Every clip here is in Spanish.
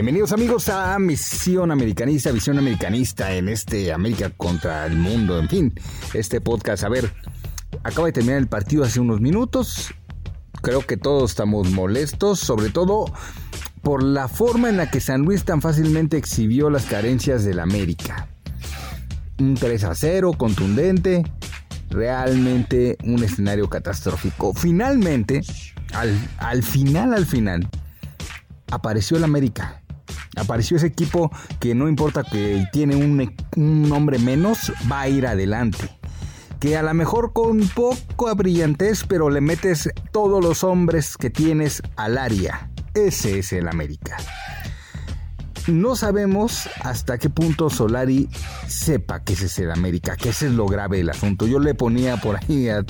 Bienvenidos amigos a Misión Americanista, Visión Americanista en este América contra el mundo, en fin, este podcast. A ver, acaba de terminar el partido hace unos minutos. Creo que todos estamos molestos, sobre todo por la forma en la que San Luis tan fácilmente exhibió las carencias del América. Un 3 a 0 contundente, realmente un escenario catastrófico. Finalmente, al, al final, al final, apareció el América apareció ese equipo que no importa que tiene un, nombre menos, va a ir adelante. Que a lo mejor con poco brillantez, pero le metes todos los hombres que tienes al área. Ese es el América. No sabemos hasta qué punto Solari sepa que ese es el América, que ese es lo grave del asunto. Yo le ponía por ahí a,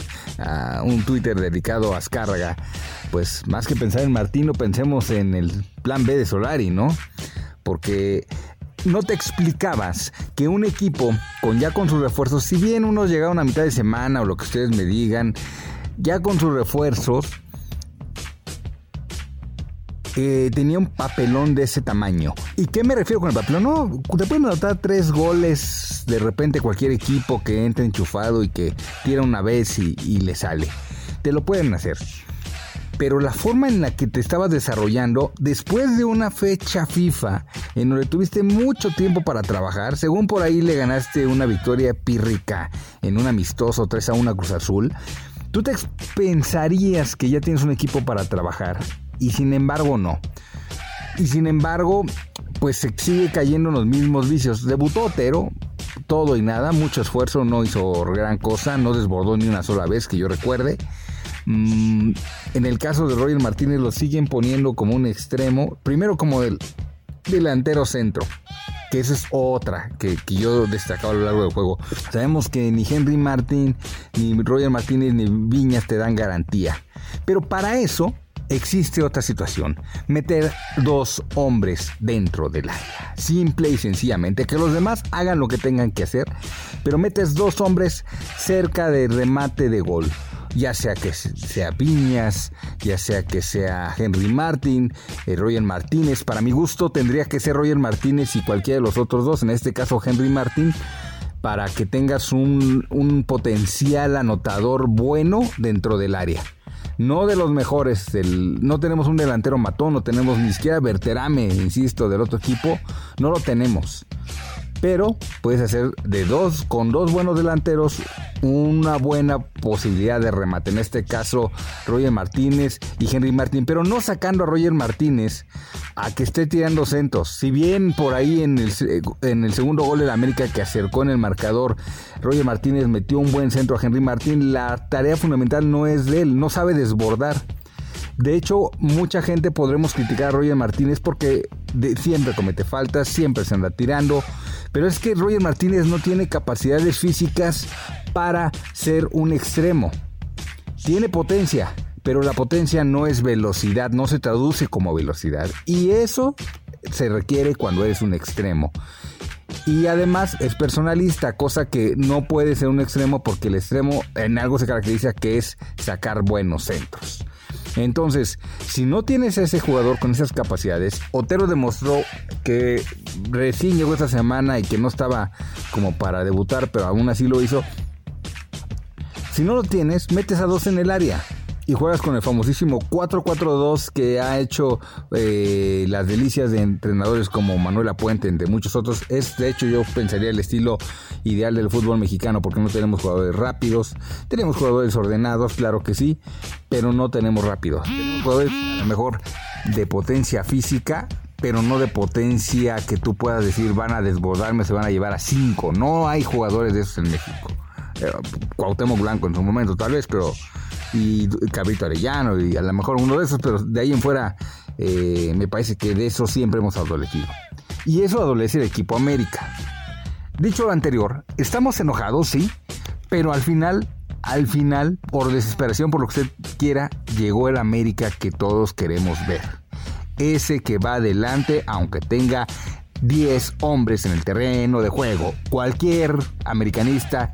un Twitter dedicado a Azcárraga, pues más que pensar en Martino, pensemos en el plan B de Solari, ¿no? porque no te explicabas que un equipo con ya con sus refuerzos, si bien unos llegaron a mitad de semana o lo que ustedes me digan, ya con sus refuerzos, eh, tenía un papelón de ese tamaño. ¿Y qué me refiero con el papelón? No, te pueden anotar tres goles de repente cualquier equipo que entre enchufado y que tira una vez y le sale. Te lo pueden hacer pero la forma en la que te estabas desarrollando después de una fecha FIFA en donde tuviste mucho tiempo para trabajar, según por ahí le ganaste una victoria pírrica en un amistoso 3 a 1 Cruz Azul, tú te pensarías que ya tienes un equipo para trabajar y sin embargo no. Y sin embargo, pues se sigue cayendo en los mismos vicios. Debutó Otero, todo y nada, mucho esfuerzo, no hizo gran cosa, no desbordó ni una sola vez que yo recuerde. Mm, en el caso de Roger Martínez lo siguen poniendo como un extremo, primero como el delantero centro, que esa es otra que, yo destacaba a lo largo del juego. Sabemos que ni Henry Martín, ni Roger Martínez, ni Viñas te dan garantía. Pero para eso existe otra situación, meter dos hombres dentro del área, simple y sencillamente, que los demás hagan lo que tengan que hacer, pero metes dos hombres cerca del remate de gol. Ya sea que sea Piñas, ya sea que sea Henry Martin, eh, Roger Martínez. Para mi gusto tendría que ser Roger Martínez y cualquiera de los otros dos, en este caso Henry Martin, para que tengas un, un potencial anotador bueno dentro del área no de los mejores. no tenemos un delantero matón, no tenemos ni siquiera Berterame, insisto, del otro equipo. No lo tenemos pero puedes hacer de dos, con dos buenos delanteros, una buena posibilidad de remate. En este caso, Roger Martínez y Henry Martín, pero no sacando a Roger Martínez a que esté tirando centros. Si bien por ahí en el, en el segundo gol de América que acercó en el marcador, Roger Martínez metió un buen centro a Henry Martín, la tarea fundamental no es de él, no sabe desbordar. De hecho, mucha gente podremos criticar a Roger Martínez porque siempre comete faltas, siempre se anda tirando. Pero es que Roger Martínez no tiene capacidades físicas para ser un extremo. Tiene potencia, pero la potencia no es velocidad, no se traduce como velocidad. Y eso se requiere cuando eres un extremo. Y además es personalista, cosa que no puede ser un extremo porque el extremo en algo se caracteriza que es sacar buenos centros. Entonces, si no tienes a ese jugador con esas capacidades, Otero demostró que recién llegó esta semana y que no estaba como para debutar, pero aún así lo hizo. Si no lo tienes, metes a dos en el área y juegas con el famosísimo 4-4-2 que ha hecho eh, las delicias de entrenadores como Manuel Apuente, entre muchos otros. Es de hecho yo pensaría el estilo ideal del fútbol mexicano porque no tenemos jugadores rápidos, tenemos jugadores ordenados, claro que sí, pero no tenemos rápidos. Tenemos jugadores a lo mejor de potencia física, pero no de potencia que tú puedas decir van a desbordarme, se van a llevar a 5. No hay jugadores de esos en México. Eh, Cuauhtémoc Blanco en su momento tal vez, pero y Cabrito Arellano y a lo mejor uno de esos, pero de ahí en fuera eh, me parece que de eso siempre hemos adolecido. Y eso adolece el equipo América. Dicho lo anterior, estamos enojados, sí, pero al final, al final, por desesperación, por lo que usted quiera, llegó el América que todos queremos ver. Ese que va adelante, aunque tenga 10 hombres en el terreno de juego. Cualquier americanista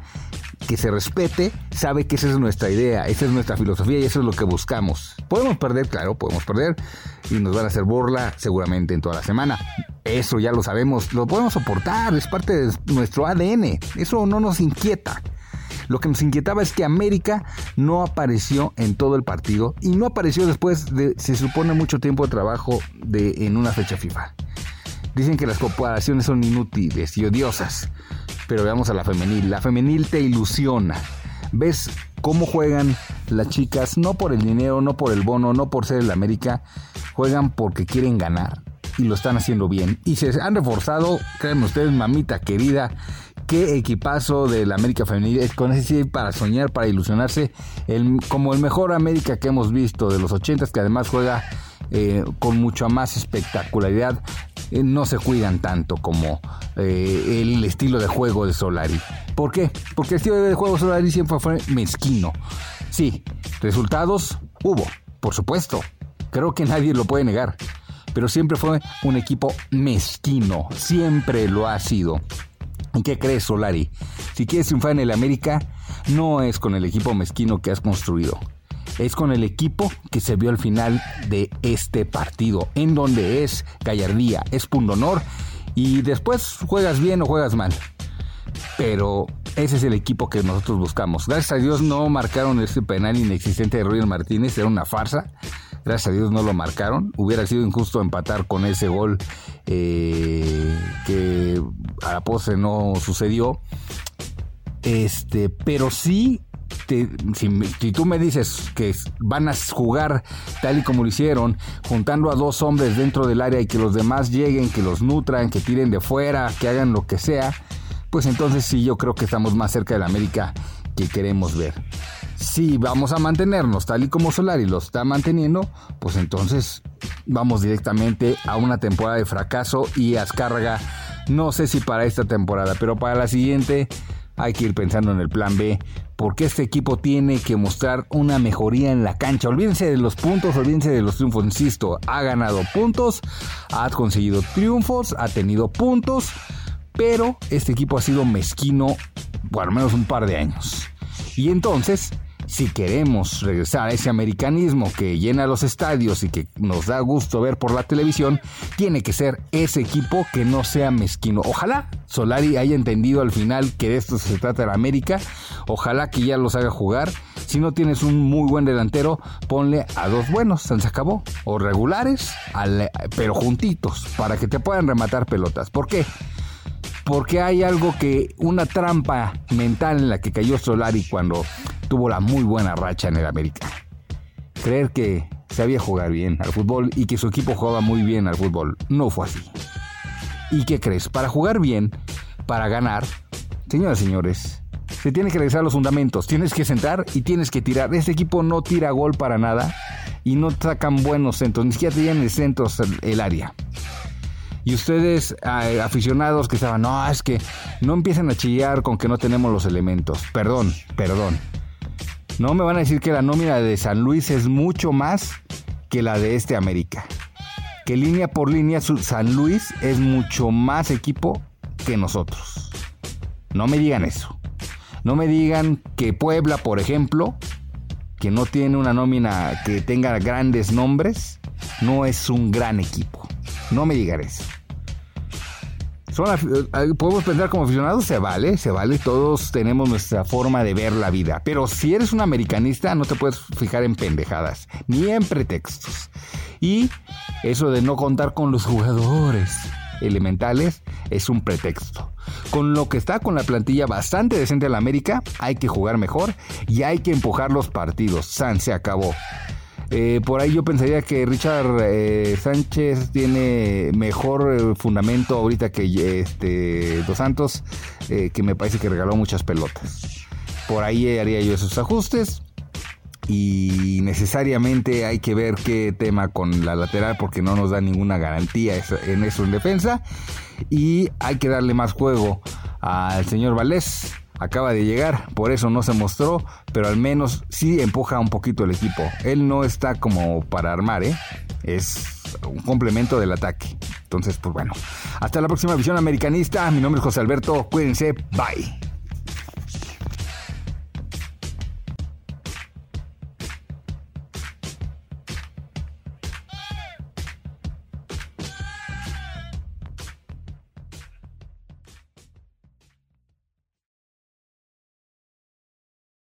que se respete, sabe que esa es nuestra idea, esa es nuestra filosofía y eso es lo que buscamos. Podemos perder, claro, podemos perder y nos van a hacer burla seguramente en toda la semana. Eso ya lo sabemos, lo podemos soportar, es parte de nuestro ADN, eso no nos inquieta. Lo que nos inquietaba es que América no apareció en todo el partido y no apareció después de, se supone, mucho tiempo de trabajo de, en una fecha FIFA. Dicen que las comparaciones son inútiles y odiosas, pero veamos a la femenil. La femenil te ilusiona. Ves cómo juegan las chicas, no por el dinero, no por el bono, no por ser el América, juegan porque quieren ganar y lo están haciendo bien. Y se han reforzado, créanme ustedes, mamita querida, qué equipazo del América Femenil, con ese para soñar, para ilusionarse, como el mejor América que hemos visto de los 80 que además juega eh, con mucha más espectacularidad, eh, no se cuidan tanto como eh, el estilo de juego de Solari. ¿Por qué? Porque el estilo de juego de Solari siempre fue mezquino. Sí, resultados hubo, por supuesto. Creo que nadie lo puede negar. Pero siempre fue un equipo mezquino. Siempre lo ha sido. ¿Y qué crees, Solari? Si quieres triunfar en el América, no es con el equipo mezquino que has construido. Es con el equipo que se vio al final de este partido, en donde es gallardía, es honor y después juegas bien o juegas mal. Pero ese es el equipo que nosotros buscamos. Gracias a Dios no marcaron este penal inexistente de Roger Martínez, era una farsa. Gracias a Dios no lo marcaron. Hubiera sido injusto empatar con ese gol eh, que a la pose no sucedió. Este, pero sí, si, tú me dices que van a jugar tal y como lo hicieron, juntando a dos hombres dentro del área y que los demás lleguen, que los nutran, que tiren de fuera, que hagan lo que sea, pues entonces sí, yo creo que estamos más cerca de la América que queremos ver. Si vamos a mantenernos tal y como Solari lo está manteniendo, pues entonces vamos directamente a una temporada de fracaso y Azcárraga, no sé si para esta temporada, pero para la siguiente hay que ir pensando en el plan B, porque este equipo tiene que mostrar una mejoría en la cancha. Olvídense de los puntos, olvídense de los triunfos, insisto, ha ganado puntos, ha conseguido triunfos, ha tenido puntos, pero este equipo ha sido mezquino por al menos un par de años. Y entonces si queremos regresar a ese americanismo que llena los estadios y que nos da gusto ver por la televisión, tiene que ser ese equipo que no sea mezquino. Ojalá Solari haya entendido al final que de esto se trata la América. Ojalá que ya los haga jugar. Si no tienes un muy buen delantero, ponle a dos buenos, se acabó. O regulares, pero juntitos, para que te puedan rematar pelotas. ¿Por qué? porque hay algo que, una trampa mental en la que cayó Solari cuando tuvo la muy buena racha en el América. Creer que sabía jugar bien al fútbol y que su equipo jugaba muy bien al fútbol. No fue así. ¿Y qué crees? Para jugar bien, para ganar, señoras y señores, se tiene que regresar a los fundamentos. Tienes que sentar y tienes que tirar. Este equipo no tira gol para nada y no sacan buenos centros, ni siquiera tienen el centros el área. Y ustedes, aficionados que estaban, no, es que no empiecen a chillar con que no tenemos los elementos. Perdón, perdón. No me van a decir que la nómina de San Luis es mucho más que la de este América. Que línea por línea San Luis es mucho más equipo que nosotros. No me digan eso. No me digan que Puebla, por ejemplo, que no tiene una nómina que tenga grandes nombres, no es un gran equipo. No me digan eso. Eh, podemos pensar como aficionados, se vale, se vale, todos tenemos nuestra forma de ver la vida, pero si eres un americanista no te puedes fijar en pendejadas, ni en pretextos. Y eso de no contar con los jugadores elementales es un pretexto. Con lo que está con la plantilla bastante decente de la América, hay que jugar mejor y hay que empujar los partidos. San se acabó. Eh, por ahí yo pensaría que Richard eh, Sánchez tiene mejor eh, fundamento ahorita que este Dos Santos, que me parece que regaló muchas pelotas. Por ahí haría yo esos ajustes. Y necesariamente hay que ver qué tema con la lateral porque no nos da ninguna garantía en eso en defensa. Y hay que darle más juego al señor Valés acaba de llegar, por eso no se mostró, pero al menos sí empuja un poquito el equipo. Él no está como para armar, ¿eh? Es un complemento del ataque. Entonces, pues bueno. Hasta la próxima visión americanista. Mi nombre es José Alberto. Cuídense. Bye.